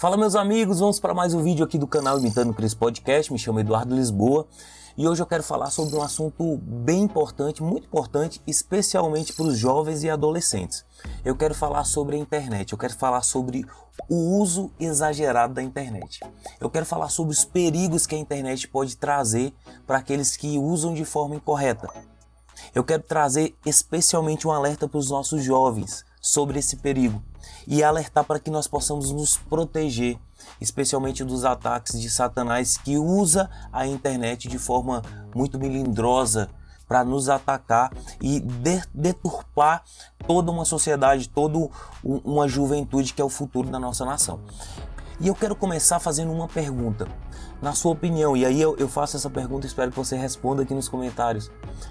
Fala meus amigos, vamos para mais um vídeo aqui do canal Imitando Cris Podcast, me chamo Eduardo Lisboa e hoje eu quero falar sobre um assunto bem importante, muito importante, especialmente para os jovens e adolescentes. Eu quero falar sobre a internet, eu quero falar sobre o uso exagerado da internet. Eu quero falar sobre os perigos que a internet pode trazer para aqueles que usam de forma incorreta. Eu quero trazer especialmente um alerta para os nossos jovens sobre esse perigo e alertar para que nós possamos nos proteger, especialmente dos ataques de Satanás que usa a internet de forma muito melindrosa para nos atacar e deturpar toda uma sociedade, toda uma juventude que é o futuro da nossa nação. E eu quero começar fazendo uma pergunta. Na sua opinião, e aí eu, eu faço essa pergunta e espero que você responda aqui nos comentários.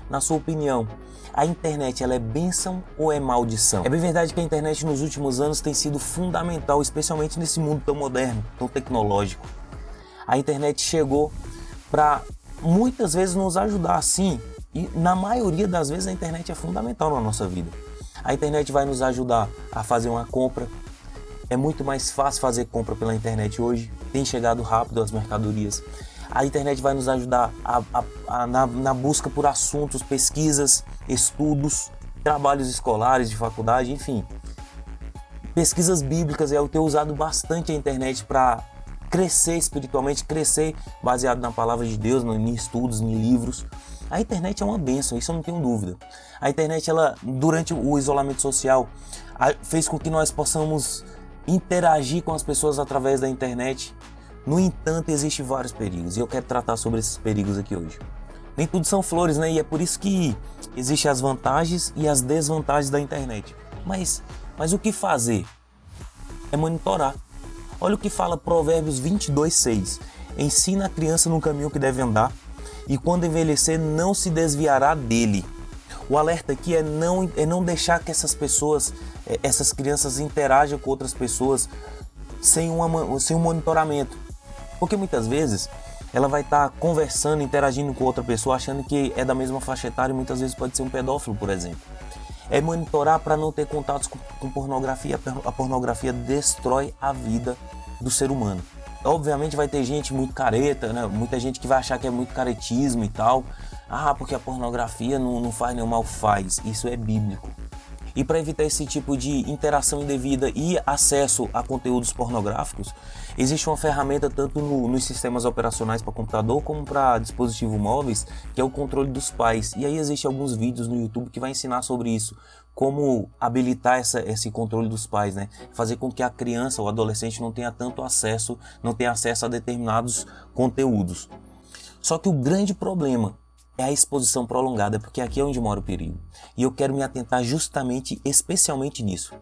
Na sua opinião, a internet ela é bênção ou é maldição? É bem verdade que a internet nos últimos anos tem sido fundamental, especialmente nesse mundo tão moderno, tão tecnológico. A internet chegou para muitas vezes nos ajudar, sim, e na maioria das vezes a internet é fundamental na nossa vida. A internet vai nos ajudar a fazer uma compra, é muito mais fácil fazer compra pela internet hoje, tem chegado rápido as mercadorias. A internet vai nos ajudar a, a, a, na, na busca por assuntos, pesquisas, estudos, trabalhos escolares de faculdade, enfim. Pesquisas bíblicas, eu tenho usado bastante a internet para crescer espiritualmente, crescer baseado na palavra de Deus, em estudos, em livros. A internet é uma benção, isso eu não tenho dúvida. A internet, ela, durante o isolamento social, fez com que nós possamos interagir com as pessoas através da internet. No entanto, existem vários perigos e eu quero tratar sobre esses perigos aqui hoje. Nem tudo são flores, né? E é por isso que existem as vantagens e as desvantagens da internet. Mas, mas o que fazer? É monitorar. Olha o que fala Provérbios 22, 6. Ensina a criança no caminho que deve andar e quando envelhecer não se desviará dele. O alerta aqui é não, é não deixar que essas pessoas, é, essas crianças interajam com outras pessoas sem, uma, sem um monitoramento. Porque muitas vezes ela vai estar tá conversando, interagindo com outra pessoa, achando que é da mesma faixa etária e muitas vezes pode ser um pedófilo, por exemplo. É monitorar para não ter contatos com, com pornografia. A pornografia destrói a vida do ser humano. Obviamente vai ter gente muito careta, né? muita gente que vai achar que é muito caretismo e tal, ah, porque a pornografia não, não faz nenhum mal, faz. Isso é bíblico. E para evitar esse tipo de interação indevida e acesso a conteúdos pornográficos, existe uma ferramenta tanto no, nos sistemas operacionais para computador como para dispositivos móveis, que é o controle dos pais. E aí existem alguns vídeos no YouTube que vai ensinar sobre isso, como habilitar essa, esse controle dos pais, né? Fazer com que a criança ou adolescente não tenha tanto acesso, não tenha acesso a determinados conteúdos. Só que o grande problema é a exposição prolongada, porque aqui é onde mora o perigo. E eu quero me atentar justamente, especialmente nisso.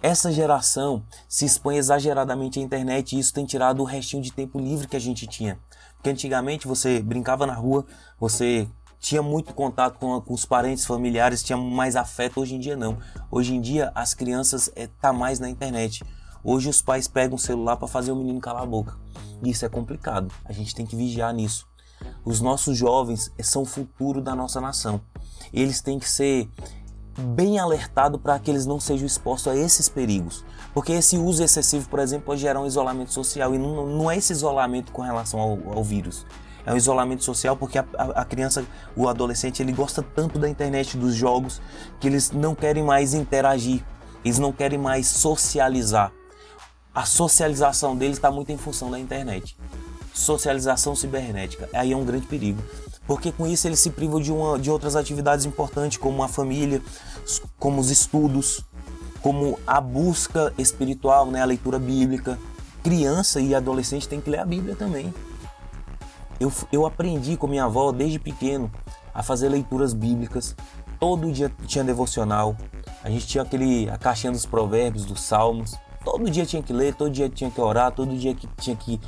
Essa geração se expõe exageradamente à internet e isso tem tirado o restinho de tempo livre que a gente tinha. Porque antigamente você brincava na rua, você tinha muito contato com, com, os parentes, familiares, tinha mais afeto. Hoje em dia não. Hoje em dia as crianças é, tá mais na internet. Hoje os pais pegam o celular para fazer o menino calar a boca. E isso é complicado. A gente tem que vigiar nisso. Os nossos jovens são o futuro da nossa nação. Eles têm que ser bem alertados para que eles não sejam expostos a esses perigos. Porque esse uso excessivo, por exemplo, pode gerar um isolamento social. E não, não é esse isolamento com relação ao, ao vírus. É um isolamento social porque a, a, criança, o adolescente, ele gosta tanto da internet, dos jogos, que eles não querem mais interagir. Eles não querem mais socializar. A socialização deles está muito em função da internet socialização cibernética. Aí é um grande perigo. Porque com isso eles se privam de, uma, de outras atividades importantes, como a família, como os estudos, como a busca espiritual, né, a leitura bíblica. Criança e adolescente tem que ler a Bíblia também. Eu, eu aprendi com minha avó desde pequeno a fazer leituras bíblicas. Todo dia tinha devocional. A gente tinha aquele a caixinha dos provérbios, dos salmos. Todo dia tinha que ler, todo dia tinha que orar, todo dia que tinha que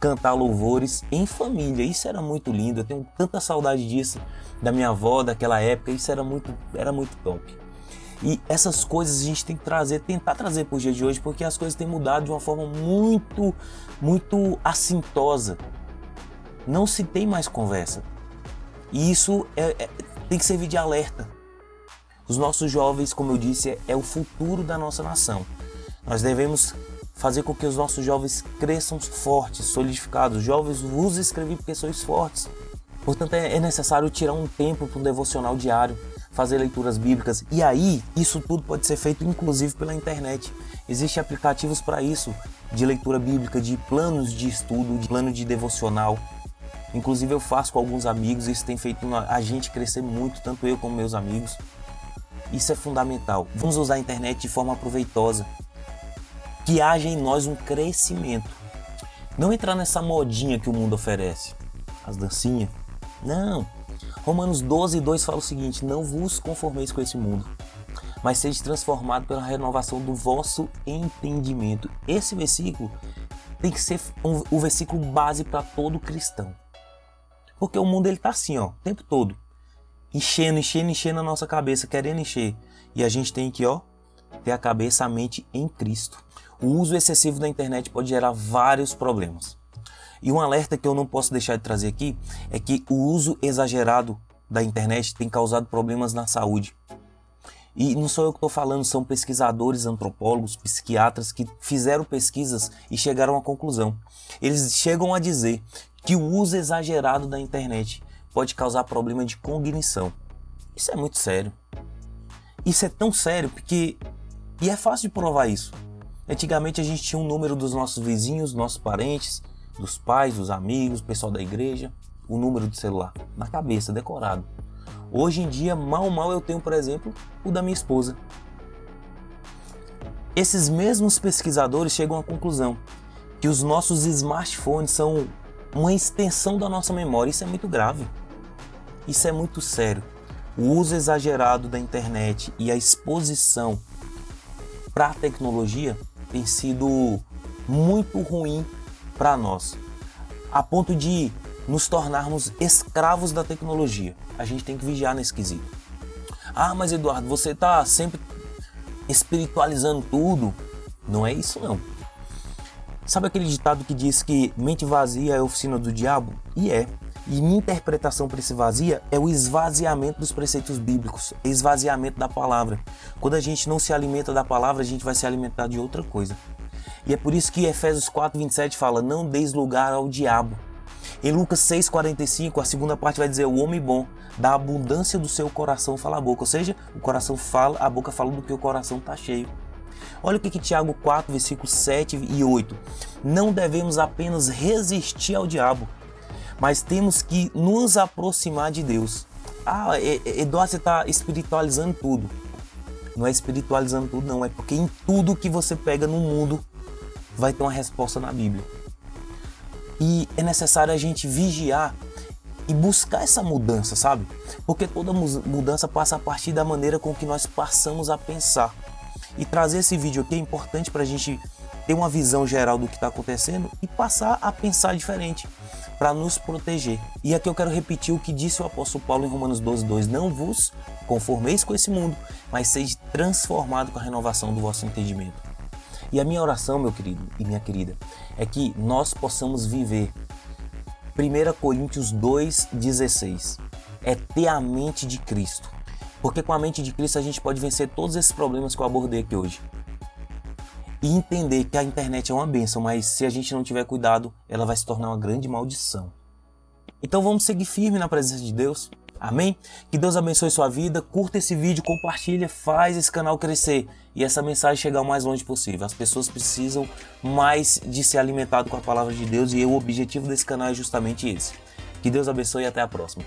cantar louvores em família. Isso era muito lindo. Eu tenho tanta saudade disso da minha avó daquela época. Isso era muito, era muito top. E essas coisas a gente tem que trazer, tentar trazer para o dia de hoje, porque as coisas têm mudado de uma forma muito, muito assintosa. Não se tem mais conversa. E isso é, é, tem que servir de alerta. Os nossos jovens, como eu disse, é, é o futuro da nossa nação. Nós devemos fazer com que os nossos jovens cresçam fortes, solidificados. Jovens, vos escrevi porque sois fortes. Portanto, é, é necessário tirar um tempo para um devocional diário, fazer leituras bíblicas. E aí, isso tudo pode ser feito inclusive pela internet. Existem aplicativos para isso, de leitura bíblica, de planos de estudo, de plano de devocional. Inclusive eu faço com alguns amigos, isso tem feito a gente crescer muito, tanto eu como meus amigos. Isso é fundamental. Vamos usar a internet de forma proveitosa. Que haja em nós um crescimento. Não entrar nessa modinha que o mundo oferece. As dancinhas. Não. Romanos 12, 2 fala o seguinte: Não vos conformeis com esse mundo, mas sede transformado pela renovação do vosso entendimento. Esse versículo tem que ser um, o versículo base para todo cristão. Porque o mundo ele tá assim, ó, o tempo todo. Enchendo, enchendo, enchendo a nossa cabeça, querendo encher. E a gente tem que, ó, ter a cabeça, a mente em Cristo. O uso excessivo da internet pode gerar vários problemas. E um alerta que eu não posso deixar de trazer aqui é que o uso exagerado da internet tem causado problemas na saúde. E não sou eu que estou falando, são pesquisadores, antropólogos, psiquiatras que fizeram pesquisas e chegaram à conclusão. Eles chegam a dizer que o uso exagerado da internet pode causar problema de cognição. Isso é muito sério. Isso é tão sério porque. E é fácil de provar isso. Antigamente a gente tinha um número dos nossos vizinhos, nossos parentes, dos pais, dos amigos, pessoal da igreja, o número de celular na cabeça, decorado. Hoje em dia, mal mal eu tenho, por exemplo, o da minha esposa. Esses mesmos pesquisadores chegam à conclusão que os nossos smartphones são uma extensão da nossa memória. Isso é muito grave. Isso é muito sério. O uso exagerado da internet e a exposição para a tecnologia tem sido muito ruim para nós, a ponto de nos tornarmos escravos da tecnologia. A gente tem que vigiar nesse quesito. Ah, mas Eduardo, você está sempre espiritualizando tudo. Não é isso não. Sabe aquele ditado que diz que mente vazia é oficina do diabo? E é. E minha interpretação para esse vazia é o esvaziamento dos preceitos bíblicos, esvaziamento da palavra. Quando a gente não se alimenta da palavra, a gente vai se alimentar de outra coisa. E é por isso que Efésios 4, 27 fala: Não deis lugar ao diabo. Em Lucas 6,45, a segunda parte vai dizer: O homem bom, da abundância do seu coração fala a boca. Ou seja, o coração fala, a boca fala do que o coração está cheio. Olha o que, que Tiago 4, versículos 7 e 8. Não devemos apenas resistir ao diabo, mas temos que nos aproximar de Deus. Ah, Eduardo, você está espiritualizando tudo. Não é espiritualizando tudo, não. É porque em tudo que você pega no mundo vai ter uma resposta na Bíblia. E é necessário a gente vigiar e buscar essa mudança, sabe? Porque toda mudança passa a partir da maneira com que nós passamos a pensar. E trazer esse vídeo aqui é importante para a gente ter uma visão geral do que está acontecendo e passar a pensar diferente para nos proteger. E aqui eu quero repetir o que disse o apóstolo Paulo em Romanos 12, 2: Não vos conformeis com esse mundo, mas seja transformado com a renovação do vosso entendimento. E a minha oração, meu querido e minha querida, é que nós possamos viver 1 Coríntios 2,16 é ter a mente de Cristo. Porque com a mente de Cristo a gente pode vencer todos esses problemas que eu abordei aqui hoje. E entender que a internet é uma benção, mas se a gente não tiver cuidado, ela vai se tornar uma grande maldição. Então vamos seguir firme na presença de Deus. Amém? Que Deus abençoe sua vida. Curta esse vídeo, compartilha, faz esse canal crescer e essa mensagem chegar o mais longe possível. As pessoas precisam mais de ser alimentado com a palavra de Deus e o objetivo desse canal é justamente esse. Que Deus abençoe e até a próxima.